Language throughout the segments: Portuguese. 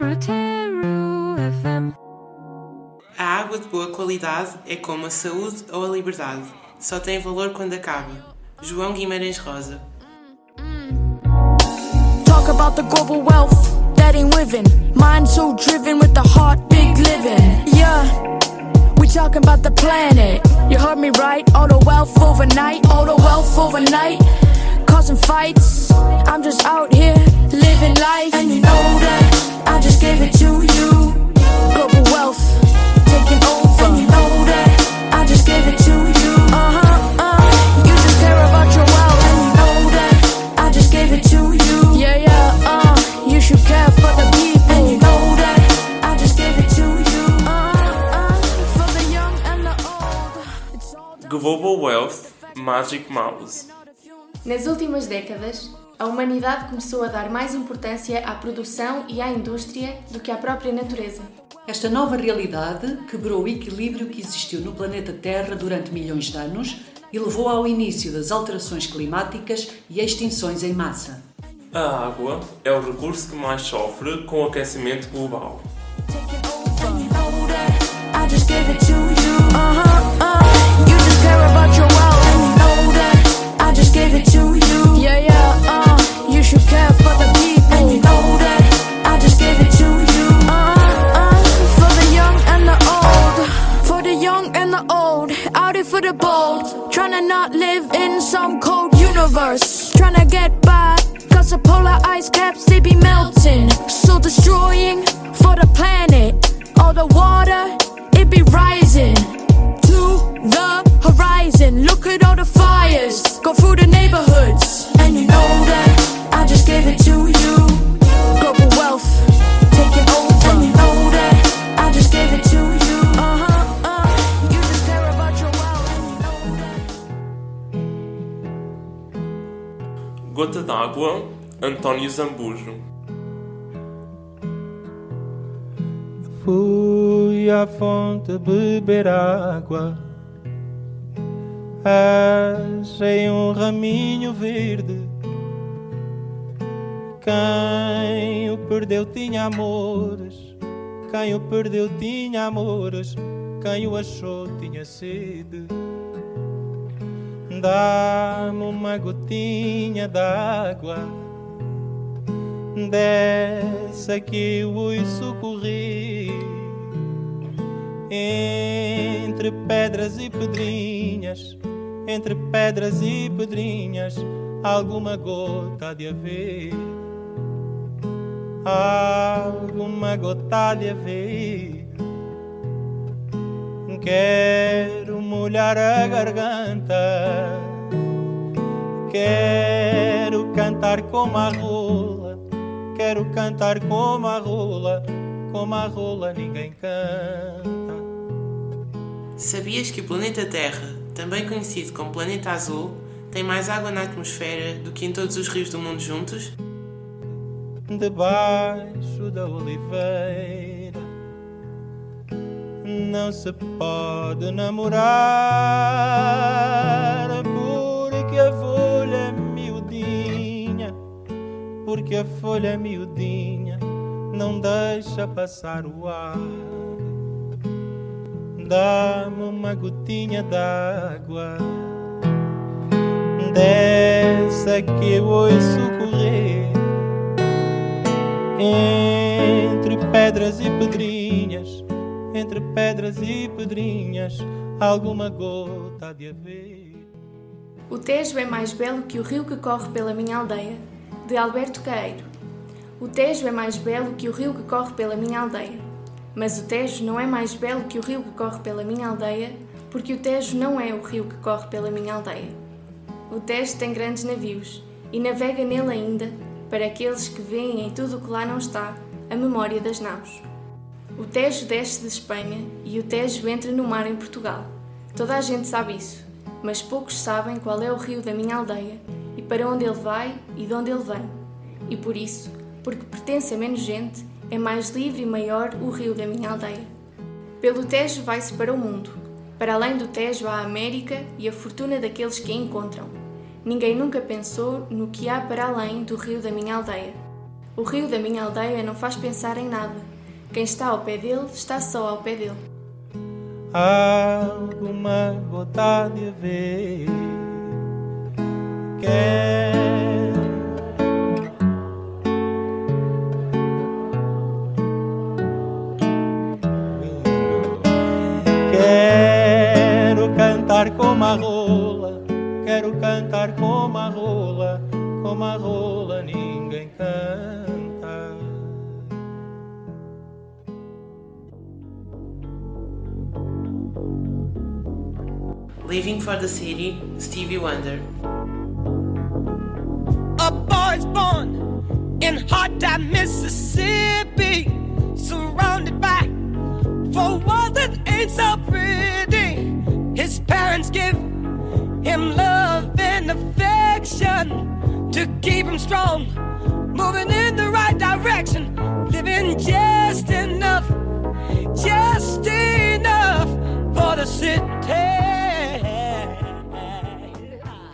A água de boa qualidade é como a saúde ou a liberdade. Só tem valor quando acaba. João Guimarães Rosa. Talk about the global wealth that ain't living. Mind so driven with the heart, big living. Yeah, we talking about the planet. You heard me right. All the wealth overnight, all the wealth overnight. Causing fights. I'm just out here living life, and you know that I just gave it to you. Global wealth taking over, and you know that I just gave it to you. Uh huh, uh. You just care about your wealth, and you know that I just gave it to you. Yeah, yeah, uh. You should care for the people, and you know that I just gave it to you. Uh, uh. For the young and the old, it's all done. Global Wealth Magic Mouse. Nas últimas décadas, a humanidade começou a dar mais importância à produção e à indústria do que à própria natureza. Esta nova realidade quebrou o equilíbrio que existiu no planeta Terra durante milhões de anos e levou ao início das alterações climáticas e extinções em massa. A água é o recurso que mais sofre com o aquecimento global. Go through the neighborhoods, and you know that I just gave it to you. Global wealth taking over, and you know that I just gave it to you. Uh huh, uh. You just care about your wealth, and you know that. Gota d'água, António Zambujo. Fui à fonte beber água. Achei um raminho verde. Quem o perdeu tinha amores. Quem o perdeu tinha amores. Quem o achou tinha sede. Dá-me uma gotinha d'água dessa que ui socorri entre pedras e pedrinhas, entre pedras e pedrinhas, alguma gota de haver, alguma gota de haver. Quero molhar a garganta, quero cantar como a rola, quero cantar como a rola, como a rola ninguém canta. Sabias que o planeta Terra, também conhecido como planeta azul, tem mais água na atmosfera do que em todos os rios do mundo juntos? Debaixo da oliveira não se pode namorar porque a folha é miudinha, porque a folha é miudinha não deixa passar o ar. Dá-me uma gotinha d'água dessa que eu ouço correr entre pedras e pedrinhas, entre pedras e pedrinhas, alguma gota de haver. O Tejo é mais belo que o rio que corre pela minha aldeia, de Alberto Caeiro. O Tejo é mais belo que o rio que corre pela minha aldeia. Mas o Tejo não é mais belo que o rio que corre pela minha aldeia, porque o Tejo não é o rio que corre pela minha aldeia. O Tejo tem grandes navios e navega nele ainda, para aqueles que veem em tudo o que lá não está, a memória das naus. O Tejo desce de Espanha e o Tejo entra no mar em Portugal. Toda a gente sabe isso, mas poucos sabem qual é o rio da minha aldeia e para onde ele vai e de onde ele vem. E por isso, porque pertence a menos gente, é mais livre e maior o rio da minha aldeia. Pelo Tejo vai-se para o mundo. Para além do Tejo há a América e a fortuna daqueles que a encontram. Ninguém nunca pensou no que há para além do rio da minha aldeia. O rio da minha aldeia não faz pensar em nada. Quem está ao pé dele está só ao pé dele. alguma gota de ver. Quer como a rola, quero cantar como a rola, como a rola ninguém canta. Leaving for the City, Stevie Wonder. A boy's born in hot time, Mississippi, surrounded by for walls that ain't so pretty. Parents give him love and affection to keep him strong, moving in the right direction, living just enough, just enough for the city.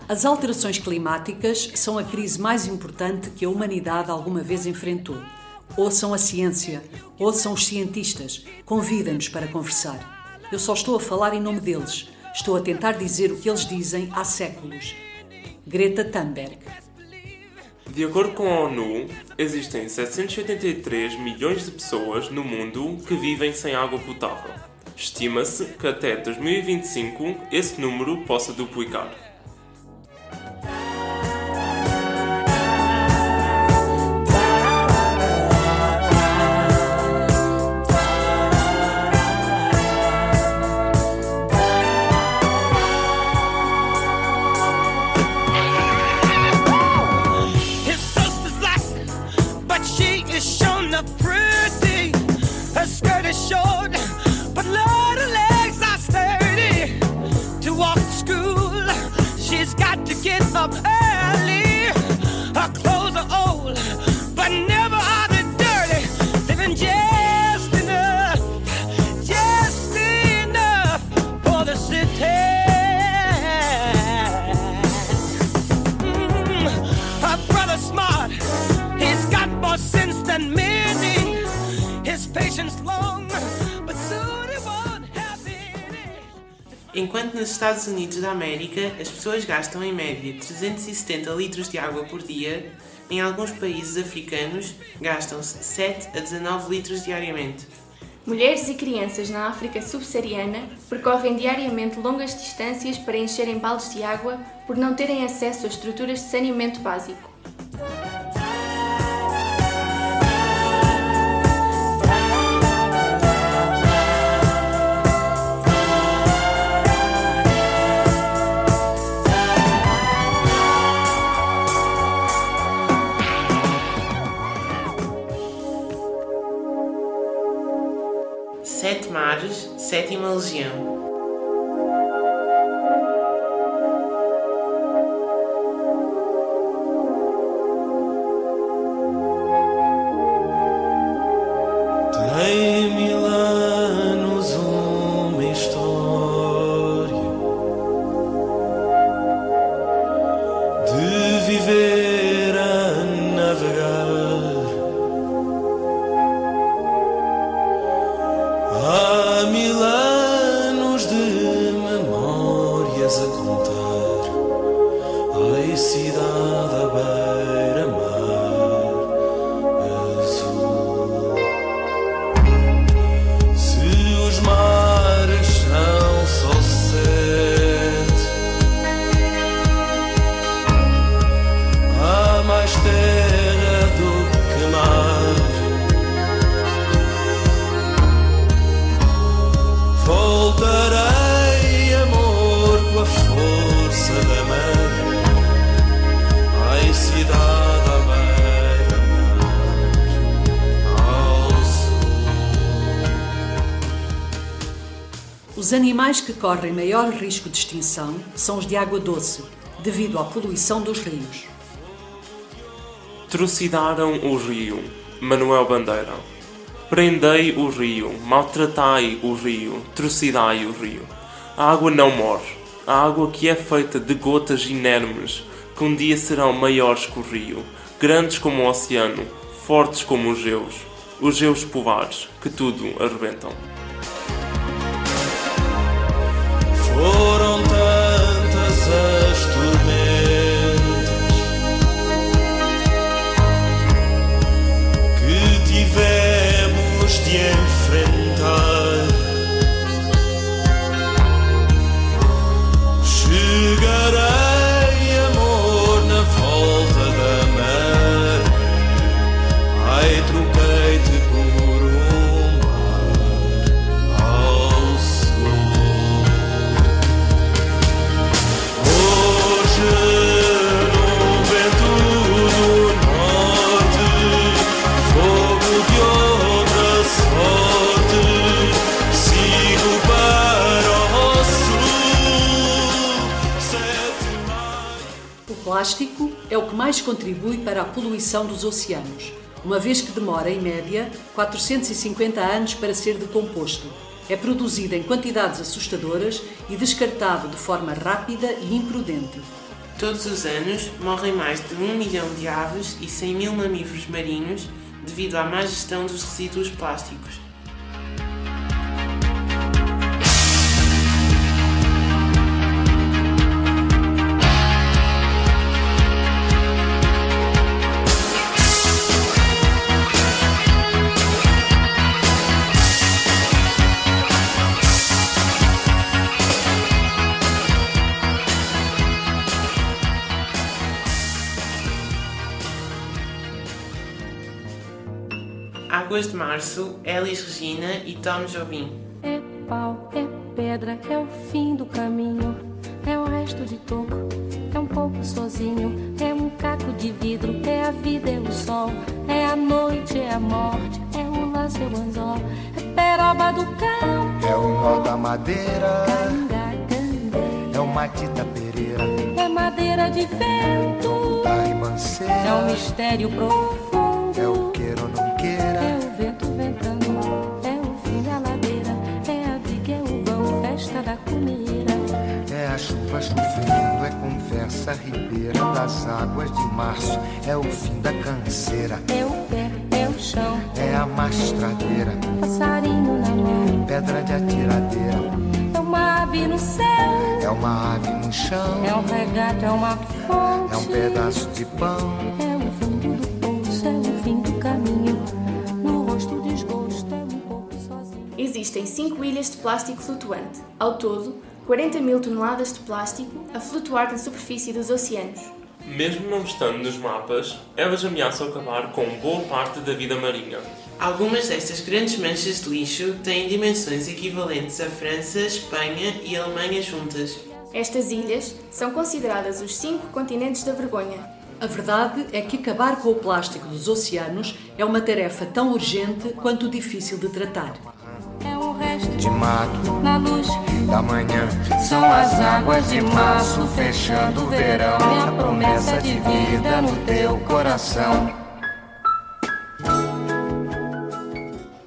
As alterações climáticas são a crise mais importante que a humanidade alguma vez enfrentou. Ouçam a ciência, ouçam os cientistas, convidem-nos para conversar. Eu só estou a falar em nome deles, estou a tentar dizer o que eles dizem há séculos. Greta Thunberg. De acordo com a ONU, existem 783 milhões de pessoas no mundo que vivem sem água potável. Estima-se que até 2025 esse número possa duplicar. Enquanto nos Estados Unidos da América as pessoas gastam em média 370 litros de água por dia, em alguns países africanos gastam-se 7 a 19 litros diariamente. Mulheres e crianças na África subsaariana percorrem diariamente longas distâncias para encherem baldes de água por não terem acesso a estruturas de saneamento básico. Sete mares, sétima legião. Os animais que correm maior risco de extinção são os de água doce, devido à poluição dos rios. Trucidaram o rio, Manuel Bandeira. Prendei o rio, maltratai o rio, trucidai o rio. A água não morre. A água que é feita de gotas inermes, que um dia serão maiores que o rio, grandes como o oceano, fortes como os geus, os geus polares, que tudo arrebentam. É o que mais contribui para a poluição dos oceanos, uma vez que demora, em média, 450 anos para ser decomposto. É produzido em quantidades assustadoras e descartado de forma rápida e imprudente. Todos os anos morrem mais de 1 milhão de aves e 100 mil mamíferos marinhos devido à má gestão dos resíduos plásticos. Águas de Março, Elis Regina e Tom Jobim. É pau, é pedra, é o fim do caminho. É o resto de toco, é um pouco sozinho. É um caco de vidro, é a vida, é o sol. É a noite, é a morte, é o laço, é o anzol. É peroba do campo, É o nó da madeira, é o Matita Pereira, É madeira de vento, da é um ribanceira, mistério profundo. é o queira a chuva chovendo, é conversa ribeira das águas de março, é o fim da canseira, É o pé, é o chão, é a mastradeira, passarinho na mão. pedra de atiradeira, É uma ave no céu, é uma ave no chão, é um regato, é uma fonte. é um pedaço de pão, É o fundo do poço, é o fim do caminho. No rosto desgosto, é um pouco sozinho. Existem 5 ilhas de plástico flutuante. Ao todo, 40 mil toneladas de plástico a flutuar na superfície dos oceanos. Mesmo não estando nos mapas, elas ameaçam acabar com boa parte da vida marinha. Algumas destas grandes manchas de lixo têm dimensões equivalentes à França, Espanha e Alemanha juntas. Estas ilhas são consideradas os cinco continentes da vergonha. A verdade é que acabar com o plástico dos oceanos é uma tarefa tão urgente quanto difícil de tratar. De mato, na luz. da manhã, São as águas de março fechando o verão. É a promessa de vida no teu coração.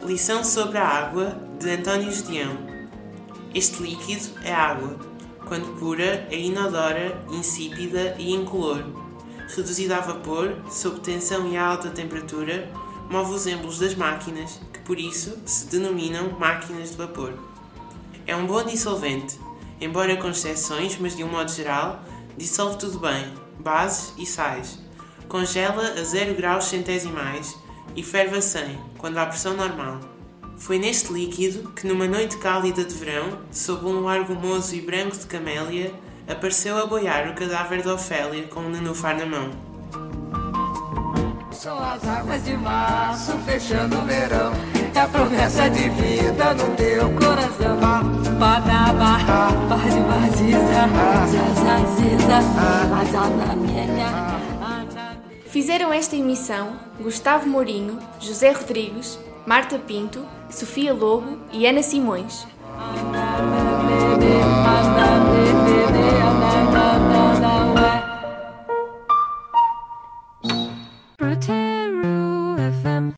Lição sobre a água de António Gedeão. Este líquido é água. Quando pura, é inodora, insípida e incolor. Reduzida a vapor, sob tensão e a alta temperatura, move os êmbolos das máquinas, que por isso se denominam máquinas de vapor. É um bom dissolvente, embora com exceções, mas de um modo geral, dissolve tudo bem, bases e sais. Congela a 0 graus centesimais e ferve a 100, quando há pressão normal. Foi neste líquido que, numa noite cálida de verão, sob um luar gomoso e branco de camélia, apareceu a boiar o cadáver de Ofélia com um nenúfar na mão. São as águas de março fechando o verão. É a promessa de vida no teu coração. Badaba, bade zazaziza. Fizeram esta emissão Gustavo Mourinho, José Rodrigues, Marta Pinto, Sofia Lobo e Ana Simões.